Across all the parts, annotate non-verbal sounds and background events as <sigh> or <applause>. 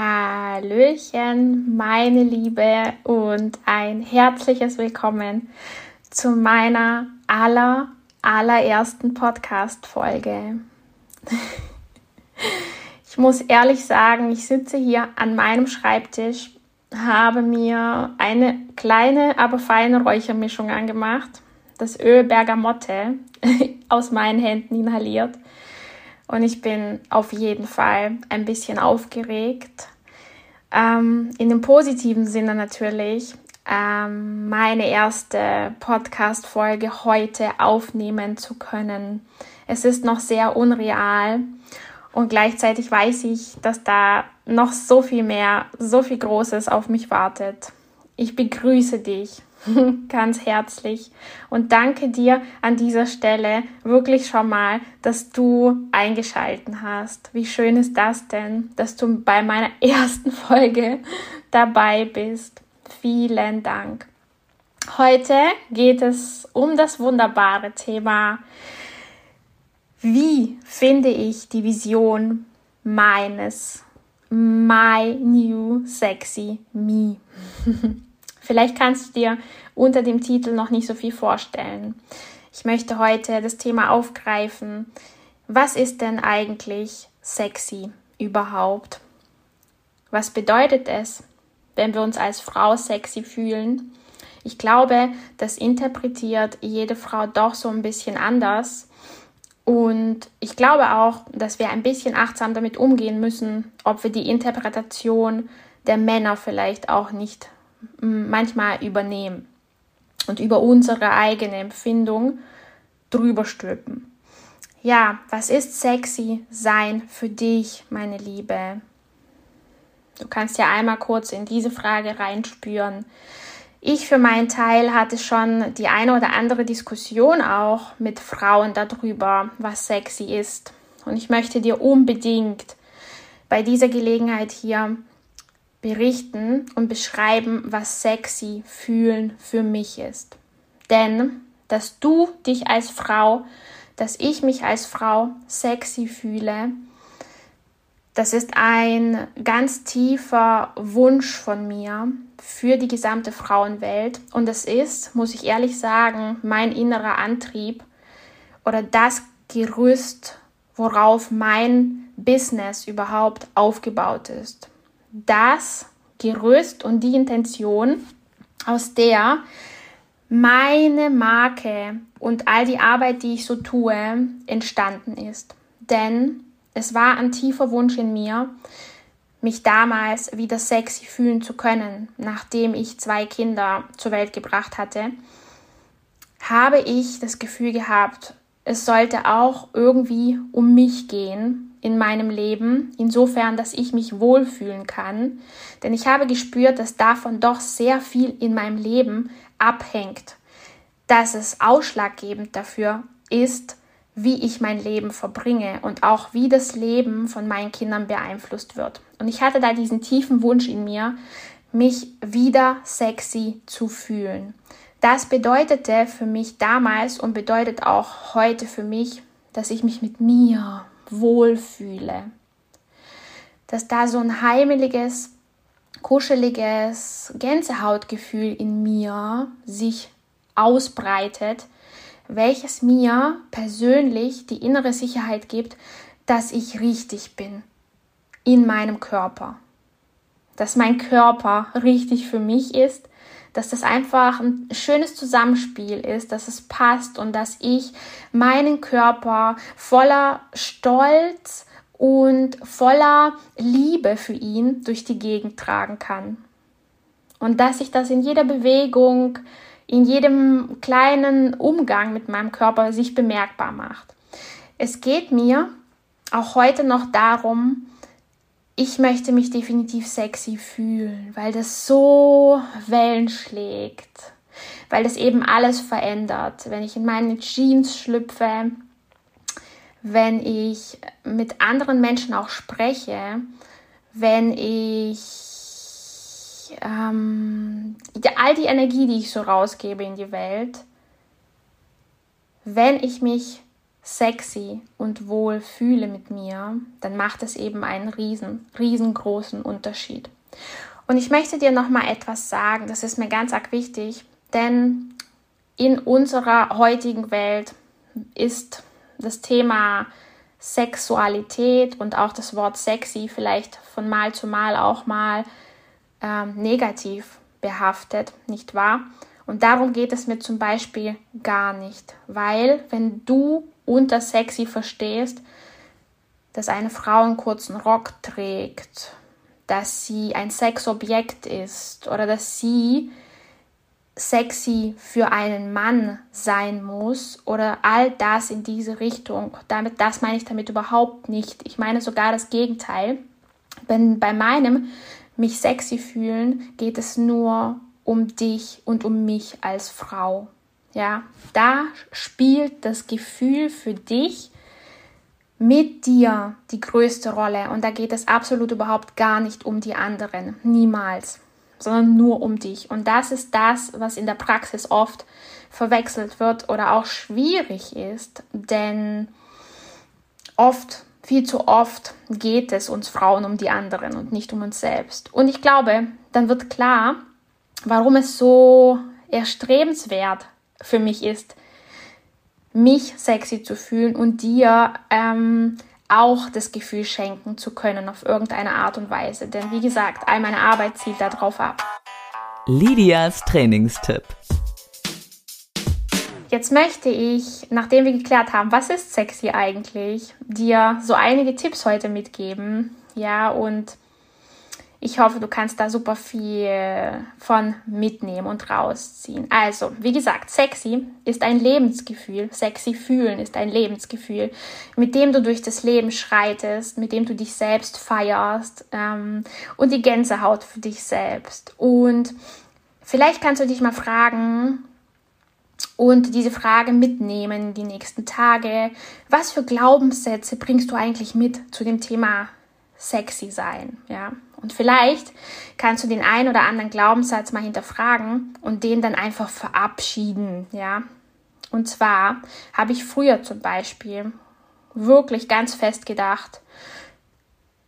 Hallöchen, meine Liebe und ein herzliches Willkommen zu meiner aller, allerersten Podcast-Folge. Ich muss ehrlich sagen, ich sitze hier an meinem Schreibtisch, habe mir eine kleine, aber feine Räuchermischung angemacht, das Öl Bergamotte <laughs> aus meinen Händen inhaliert und ich bin auf jeden Fall ein bisschen aufgeregt. Ähm, in dem positiven Sinne natürlich, ähm, meine erste Podcast-Folge heute aufnehmen zu können. Es ist noch sehr unreal und gleichzeitig weiß ich, dass da noch so viel mehr, so viel Großes auf mich wartet. Ich begrüße dich <laughs> ganz herzlich und danke dir an dieser Stelle wirklich schon mal, dass du eingeschalten hast. Wie schön ist das denn, dass du bei meiner <laughs> ersten Folge dabei bist. Vielen Dank. Heute geht es um das wunderbare Thema, wie finde ich die Vision meines My New Sexy Me. <laughs> Vielleicht kannst du dir unter dem Titel noch nicht so viel vorstellen. Ich möchte heute das Thema aufgreifen. Was ist denn eigentlich sexy überhaupt? Was bedeutet es, wenn wir uns als Frau sexy fühlen? Ich glaube, das interpretiert jede Frau doch so ein bisschen anders. Und ich glaube auch, dass wir ein bisschen achtsam damit umgehen müssen, ob wir die Interpretation der Männer vielleicht auch nicht manchmal übernehmen und über unsere eigene Empfindung drüber stülpen. Ja, was ist sexy sein für dich, meine Liebe? Du kannst ja einmal kurz in diese Frage reinspüren. Ich für meinen Teil hatte schon die eine oder andere Diskussion auch mit Frauen darüber, was sexy ist. Und ich möchte dir unbedingt bei dieser Gelegenheit hier berichten und beschreiben, was sexy fühlen für mich ist. Denn, dass du dich als Frau, dass ich mich als Frau sexy fühle, das ist ein ganz tiefer Wunsch von mir für die gesamte Frauenwelt. Und es ist, muss ich ehrlich sagen, mein innerer Antrieb oder das Gerüst, worauf mein Business überhaupt aufgebaut ist das Gerüst und die Intention, aus der meine Marke und all die Arbeit, die ich so tue, entstanden ist. Denn es war ein tiefer Wunsch in mir, mich damals wieder sexy fühlen zu können, nachdem ich zwei Kinder zur Welt gebracht hatte, habe ich das Gefühl gehabt, es sollte auch irgendwie um mich gehen in meinem Leben, insofern, dass ich mich wohlfühlen kann. Denn ich habe gespürt, dass davon doch sehr viel in meinem Leben abhängt, dass es ausschlaggebend dafür ist, wie ich mein Leben verbringe und auch wie das Leben von meinen Kindern beeinflusst wird. Und ich hatte da diesen tiefen Wunsch in mir, mich wieder sexy zu fühlen. Das bedeutete für mich damals und bedeutet auch heute für mich, dass ich mich mit mir, wohlfühle. Dass da so ein heimeliges, kuscheliges Gänsehautgefühl in mir sich ausbreitet, welches mir persönlich die innere Sicherheit gibt, dass ich richtig bin in meinem Körper. Dass mein Körper richtig für mich ist, dass das einfach ein schönes Zusammenspiel ist, dass es passt und dass ich meinen Körper voller Stolz und voller Liebe für ihn durch die Gegend tragen kann. Und dass ich das in jeder Bewegung, in jedem kleinen Umgang mit meinem Körper sich bemerkbar macht. Es geht mir auch heute noch darum, ich möchte mich definitiv sexy fühlen, weil das so Wellen schlägt, weil das eben alles verändert. Wenn ich in meine Jeans schlüpfe, wenn ich mit anderen Menschen auch spreche, wenn ich ähm, all die Energie, die ich so rausgebe in die Welt, wenn ich mich sexy und wohl fühle mit mir, dann macht es eben einen riesen, riesengroßen Unterschied. Und ich möchte dir noch mal etwas sagen, das ist mir ganz arg wichtig, denn in unserer heutigen Welt ist das Thema Sexualität und auch das Wort sexy vielleicht von Mal zu Mal auch mal ähm, negativ behaftet, nicht wahr? Und darum geht es mir zum Beispiel gar nicht, weil wenn du unter sexy verstehst, dass eine Frau einen kurzen Rock trägt, dass sie ein Sexobjekt ist oder dass sie sexy für einen Mann sein muss oder all das in diese Richtung. Damit, das meine ich damit überhaupt nicht. Ich meine sogar das Gegenteil. Wenn bei meinem mich sexy fühlen geht es nur um dich und um mich als Frau. Ja, da spielt das Gefühl für dich mit dir die größte Rolle und da geht es absolut überhaupt gar nicht um die anderen, niemals, sondern nur um dich. Und das ist das, was in der Praxis oft verwechselt wird oder auch schwierig ist, denn oft, viel zu oft geht es uns Frauen um die anderen und nicht um uns selbst. Und ich glaube, dann wird klar, warum es so erstrebenswert für mich ist, mich sexy zu fühlen und dir ähm, auch das Gefühl schenken zu können auf irgendeine Art und Weise. Denn wie gesagt, all meine Arbeit zielt darauf ab. Lydias Trainingstipp. Jetzt möchte ich, nachdem wir geklärt haben, was ist sexy eigentlich, dir so einige Tipps heute mitgeben. Ja, und ich hoffe, du kannst da super viel von mitnehmen und rausziehen. Also, wie gesagt, sexy ist ein Lebensgefühl. Sexy fühlen ist ein Lebensgefühl, mit dem du durch das Leben schreitest, mit dem du dich selbst feierst ähm, und die Gänsehaut für dich selbst. Und vielleicht kannst du dich mal fragen, und diese Frage mitnehmen die nächsten Tage. Was für Glaubenssätze bringst du eigentlich mit zu dem Thema sexy sein? Ja, und vielleicht kannst du den einen oder anderen Glaubenssatz mal hinterfragen und den dann einfach verabschieden, ja. Und zwar habe ich früher zum Beispiel wirklich ganz fest gedacht,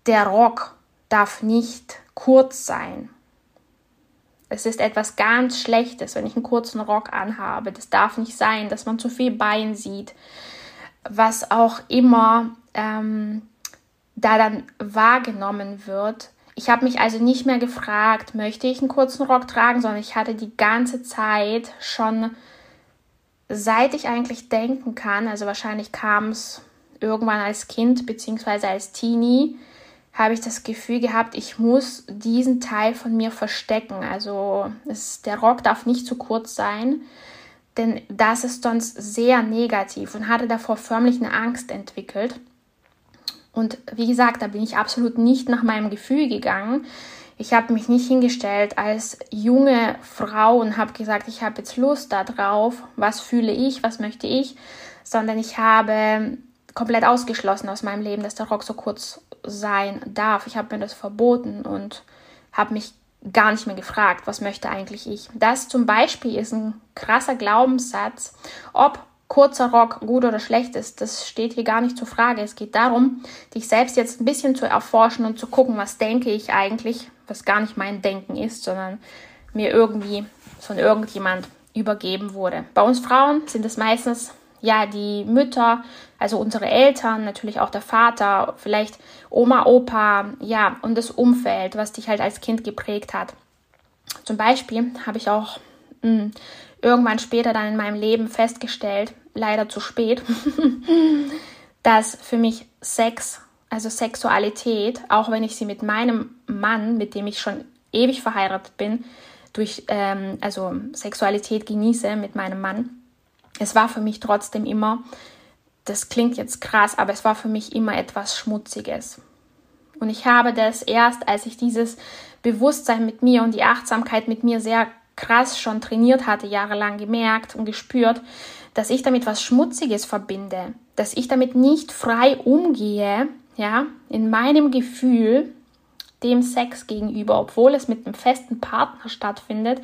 der Rock darf nicht kurz sein. Es ist etwas ganz Schlechtes, wenn ich einen kurzen Rock anhabe. Das darf nicht sein, dass man zu viel Bein sieht. Was auch immer ähm, da dann wahrgenommen wird, ich habe mich also nicht mehr gefragt, möchte ich einen kurzen Rock tragen, sondern ich hatte die ganze Zeit schon, seit ich eigentlich denken kann, also wahrscheinlich kam es irgendwann als Kind bzw. als Teenie, habe ich das Gefühl gehabt, ich muss diesen Teil von mir verstecken. Also es, der Rock darf nicht zu kurz sein, denn das ist sonst sehr negativ und hatte davor förmlich eine Angst entwickelt. Und wie gesagt, da bin ich absolut nicht nach meinem Gefühl gegangen. Ich habe mich nicht hingestellt als junge Frau und habe gesagt, ich habe jetzt Lust darauf, was fühle ich, was möchte ich, sondern ich habe komplett ausgeschlossen aus meinem Leben, dass der Rock so kurz sein darf. Ich habe mir das verboten und habe mich gar nicht mehr gefragt, was möchte eigentlich ich. Das zum Beispiel ist ein krasser Glaubenssatz, ob kurzer Rock gut oder schlecht ist, das steht hier gar nicht zur Frage. Es geht darum, dich selbst jetzt ein bisschen zu erforschen und zu gucken, was denke ich eigentlich, was gar nicht mein Denken ist, sondern mir irgendwie von irgendjemand übergeben wurde. Bei uns Frauen sind es meistens ja die Mütter, also unsere Eltern, natürlich auch der Vater, vielleicht Oma, Opa, ja, und das Umfeld, was dich halt als Kind geprägt hat. Zum Beispiel habe ich auch mh, hm, irgendwann später dann in meinem Leben festgestellt, leider zu spät, <laughs> dass für mich Sex, also Sexualität, auch wenn ich sie mit meinem Mann, mit dem ich schon ewig verheiratet bin, durch ähm, also Sexualität genieße mit meinem Mann, es war für mich trotzdem immer, das klingt jetzt krass, aber es war für mich immer etwas Schmutziges. Und ich habe das erst, als ich dieses Bewusstsein mit mir und die Achtsamkeit mit mir sehr krass schon trainiert hatte, jahrelang gemerkt und gespürt, dass ich damit was Schmutziges verbinde, dass ich damit nicht frei umgehe, ja, in meinem Gefühl dem Sex gegenüber, obwohl es mit einem festen Partner stattfindet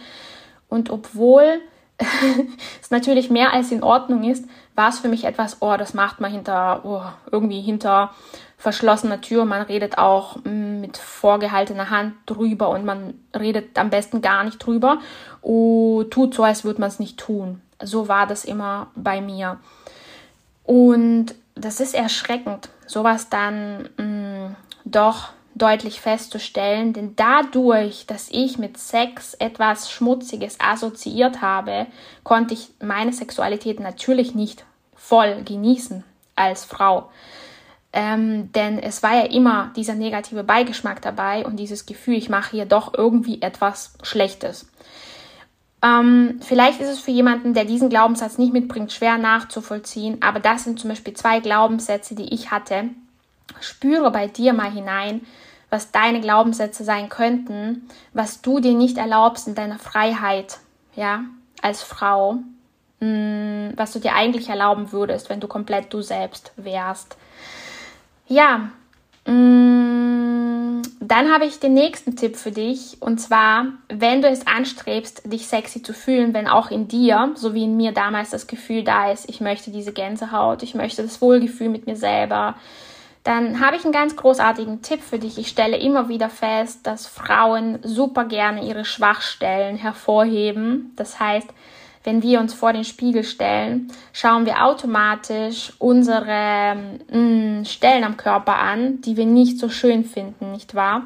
und obwohl <laughs> es natürlich mehr als in Ordnung ist, war es für mich etwas, oh, das macht man hinter, oh, irgendwie hinter verschlossener Tür. Man redet auch mm, mit vorgehaltener Hand drüber und man redet am besten gar nicht drüber und tut so, als würde man es nicht tun. So war das immer bei mir. Und das ist erschreckend, sowas dann mh, mm, doch deutlich festzustellen, denn dadurch, dass ich mit Sex etwas Schmutziges assoziiert habe, konnte ich meine Sexualität natürlich nicht voll genießen als Frau. Ähm, denn es war ja immer dieser negative Beigeschmack dabei und dieses Gefühl, ich mache hier doch irgendwie etwas Schlechtes. Ähm, vielleicht ist es für jemanden, der diesen Glaubenssatz nicht mitbringt, schwer nachzuvollziehen, aber das sind zum Beispiel zwei Glaubenssätze, die ich hatte. Spüre bei dir mal hinein, was deine Glaubenssätze sein könnten, was du dir nicht erlaubst in deiner Freiheit, ja, als Frau, mh, mm, was du dir eigentlich erlauben würdest, wenn du komplett du selbst wärst. Ja, mh, mm, dann habe ich den nächsten Tipp für dich und zwar, wenn du es anstrebst, dich sexy zu fühlen, wenn auch in dir, so wie in mir damals das Gefühl da ist, ich möchte diese Gänsehaut, ich möchte das Wohlgefühl mit mir selber, dann habe ich einen ganz großartigen Tipp für dich. Ich stelle immer wieder fest, dass Frauen super gerne ihre Schwachstellen hervorheben. Das heißt, wenn wir uns vor den Spiegel stellen, schauen wir automatisch unsere mh, mm, Stellen am Körper an, die wir nicht so schön finden, nicht wahr?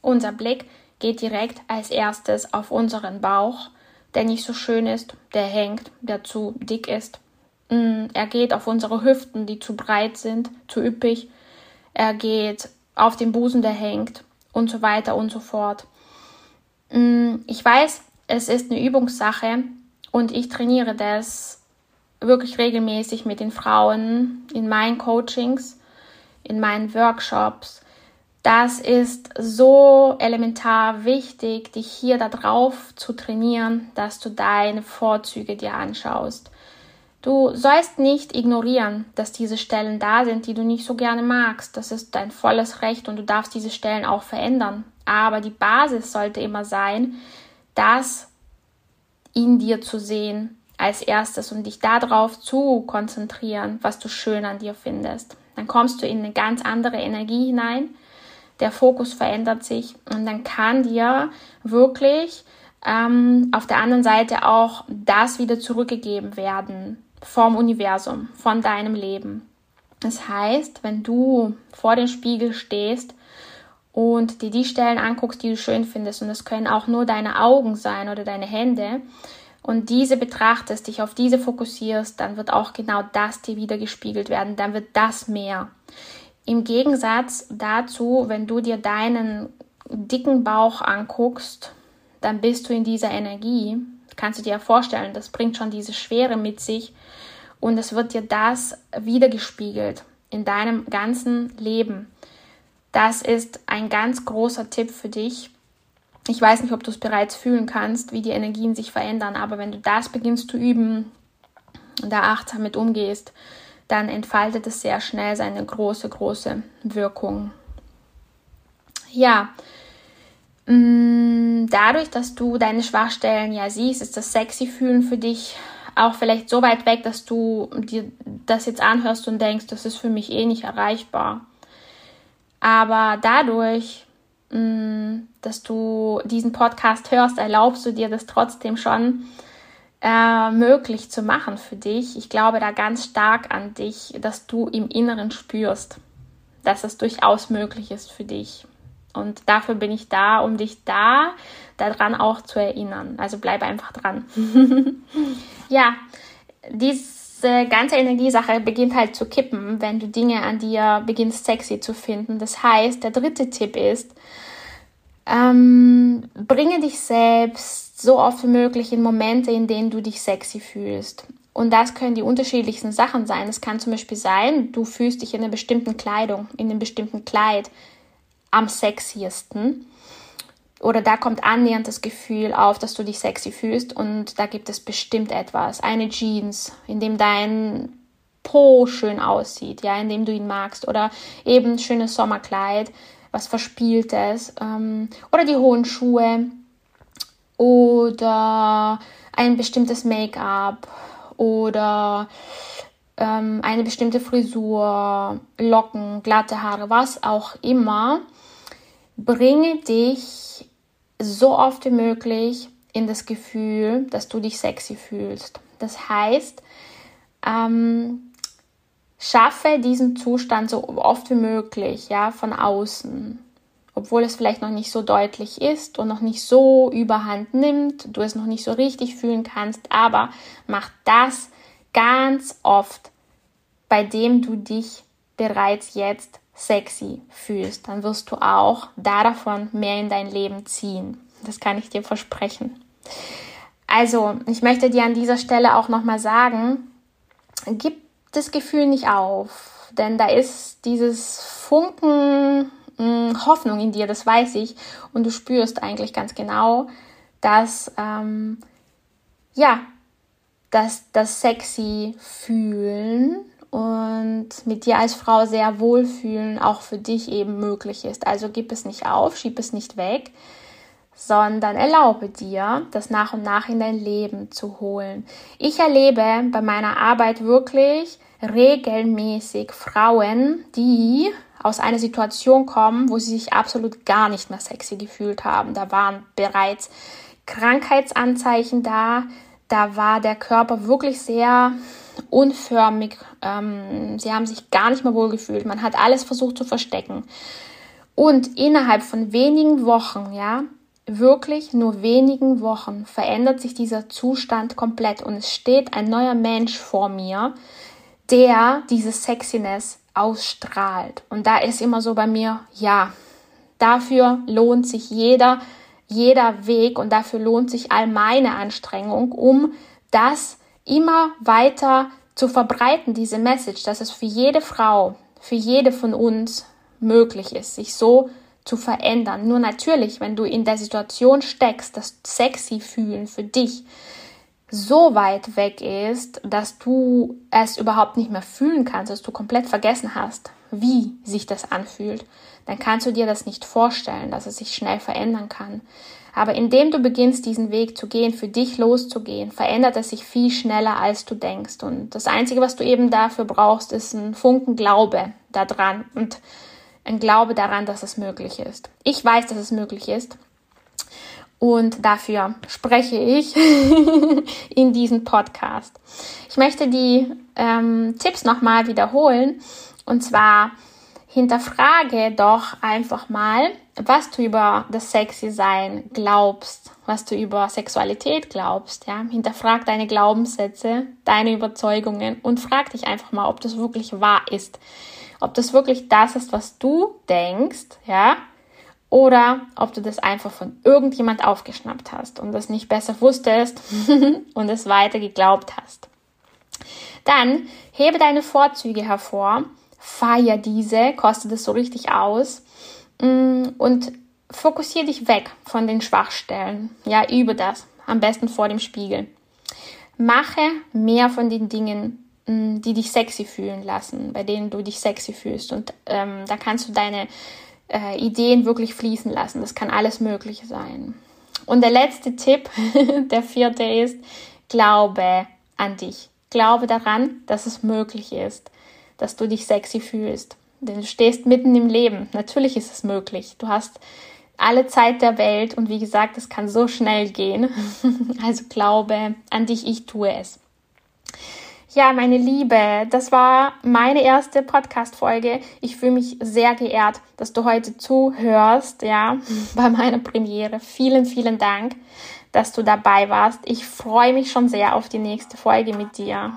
Unser Blick geht direkt als erstes auf unseren Bauch, der nicht so schön ist, der hängt, der zu dick ist. Mm, er geht auf unsere Hüften, die zu breit sind, zu üppig. Er geht auf den Busen, der hängt und so weiter und so fort. Mm, ich weiß, es ist eine Übungssache und ich trainiere das wirklich regelmäßig mit den Frauen in meinen Coachings, in meinen Workshops. Das ist so elementar wichtig, dich hier darauf zu trainieren, dass du deine Vorzüge dir anschaust. Du sollst nicht ignorieren, dass diese Stellen da sind, die du nicht so gerne magst. Das ist dein volles Recht und du darfst diese Stellen auch verändern. Aber die Basis sollte immer sein, das in dir zu sehen als erstes und dich darauf zu konzentrieren, was du schön an dir findest. Dann kommst du in eine ganz andere Energie hinein. Der Fokus verändert sich und dann kann dir wirklich ähm, auf der anderen Seite auch das wieder zurückgegeben werden, vom Universum, von deinem Leben. Das heißt, wenn du vor dem Spiegel stehst und dir die Stellen anguckst, die du schön findest, und das können auch nur deine Augen sein oder deine Hände, und diese betrachtest, dich auf diese fokussierst, dann wird auch genau das dir wieder gespiegelt werden, dann wird das mehr. Im Gegensatz dazu, wenn du dir deinen dicken Bauch anguckst, dann bist du in dieser Energie. Kannst du dir ja vorstellen, das bringt schon diese Schwere mit sich. Und es wird dir das wiedergespiegelt in deinem ganzen Leben. Das ist ein ganz großer Tipp für dich. Ich weiß nicht, ob du es bereits fühlen kannst, wie die Energien sich verändern, aber wenn du das beginnst zu üben und da achtsam mit umgehst, dann entfaltet es sehr schnell seine große, große Wirkung. Ja, Mm, dadurch, dass du deine Schwachstellen ja siehst, ist das sexy fühlen für dich auch vielleicht so weit weg, dass du dir das jetzt anhörst und denkst, das ist für mich eh nicht erreichbar. Aber dadurch, mm, dass du diesen Podcast hörst, erlaubst du dir das trotzdem schon äh, möglich zu machen für dich. Ich glaube da ganz stark an dich, dass du im Inneren spürst, dass es durchaus möglich ist für dich. Und dafür bin ich da, um dich da daran auch zu erinnern. Also bleib einfach dran. <laughs> ja, diese ganze Energiesache beginnt halt zu kippen, wenn du Dinge an dir beginnst sexy zu finden. Das heißt, der dritte Tipp ist, ähm, bringe dich selbst so oft wie möglich in Momente, in denen du dich sexy fühlst. Und das können die unterschiedlichsten Sachen sein. Es kann zum Beispiel sein, du fühlst dich in einer bestimmten Kleidung, in einem bestimmten Kleid am sexiesten. Oder da kommt annähernd das Gefühl auf, dass du dich sexy fühlst und da gibt es bestimmt etwas. Eine Jeans, in dem dein Po schön aussieht, ja, in dem du ihn magst. Oder eben schönes Sommerkleid, was Verspieltes. Ähm, oder die hohen Schuhe. Oder ein bestimmtes Make-up. Oder ähm, eine bestimmte Frisur, Locken, glatte Haare, was auch immer. Bringe dich so oft wie möglich in das Gefühl, dass du dich sexy fühlst. Das heißt, ähm, schaffe diesen Zustand so oft wie möglich, ja, von außen, obwohl es vielleicht noch nicht so deutlich ist und noch nicht so überhand nimmt, du es noch nicht so richtig fühlen kannst, aber mach das ganz oft, bei dem du dich bereits jetzt sexy fühlst, dann wirst du auch davon mehr in dein Leben ziehen. Das kann ich dir versprechen. Also, ich möchte dir an dieser Stelle auch nochmal sagen, gib das Gefühl nicht auf, denn da ist dieses Funken mh, hm, Hoffnung in dir, das weiß ich, und du spürst eigentlich ganz genau, dass ähm, ja, dass das sexy fühlen und mit dir als Frau sehr wohlfühlen auch für dich eben möglich ist. Also gib es nicht auf, schieb es nicht weg, sondern erlaube dir, das nach und nach in dein Leben zu holen. Ich erlebe bei meiner Arbeit wirklich regelmäßig Frauen, die aus einer Situation kommen, wo sie sich absolut gar nicht mehr sexy gefühlt haben. Da waren bereits Krankheitsanzeichen da, da war der Körper wirklich sehr unförmig. Ähm, sie haben sich gar nicht mehr wohl gefühlt. Man hat alles versucht zu verstecken. Und innerhalb von wenigen Wochen, ja, wirklich nur wenigen Wochen verändert sich dieser Zustand komplett und es steht ein neuer Mensch vor mir, der diese Sexiness ausstrahlt. Und da ist immer so bei mir, ja, dafür lohnt sich jeder, jeder Weg und dafür lohnt sich all meine Anstrengung, um das immer weiter zu verbreiten, diese Message, dass es für jede Frau, für jede von uns möglich ist, sich so zu verändern. Nur natürlich, wenn du in der Situation steckst, dass sexy fühlen für dich so weit weg ist, dass du es überhaupt nicht mehr fühlen kannst, dass du komplett vergessen hast, wie sich das anfühlt, dann kannst du dir das nicht vorstellen, dass es sich schnell verändern kann. Aber indem du beginnst, diesen Weg zu gehen, für dich loszugehen, verändert es sich viel schneller, als du denkst. Und das Einzige, was du eben dafür brauchst, ist ein Funken Glaube daran und ein Glaube daran, dass es möglich ist. Ich weiß, dass es möglich ist. Und dafür spreche ich <laughs> in diesem Podcast. Ich möchte die ähm, Tipps nochmal wiederholen. Und zwar hinterfrage doch einfach mal, was du über das Sexy Sein glaubst, was du über Sexualität glaubst, ja. Hinterfrag deine Glaubenssätze, deine Überzeugungen und frag dich einfach mal, ob das wirklich wahr ist. Ob das wirklich das ist, was du denkst, ja. Oder ob du das einfach von irgendjemand aufgeschnappt hast und das nicht besser wusstest <laughs> und es weiter geglaubt hast. Dann hebe deine Vorzüge hervor, feier diese, koste das so richtig aus Mm, und fokussiere dich weg von den Schwachstellen. Ja, übe das. Am besten vor dem Spiegel. Mache mehr von den Dingen, mm, die dich sexy fühlen lassen, bei denen du dich sexy fühlst. Und ähm, da kannst du deine äh, Ideen wirklich fließen lassen. Das kann alles Mögliche sein. Und der letzte Tipp, <laughs> der vierte ist, glaube an dich. Glaube daran, dass es möglich ist, dass du dich sexy fühlst. Denn du stehst mitten im Leben. Natürlich ist es möglich. Du hast alle Zeit der Welt und wie gesagt, es kann so schnell gehen. <laughs> Also glaube an dich, ich tue es. Ja, meine Liebe, das war meine erste Podcast-Folge. Ich fühle mich sehr geehrt, dass du heute zuhörst, ja, <laughs> bei meiner Premiere. Vielen, vielen Dank, dass du dabei warst. Ich freue mich schon sehr auf die nächste Folge mit dir.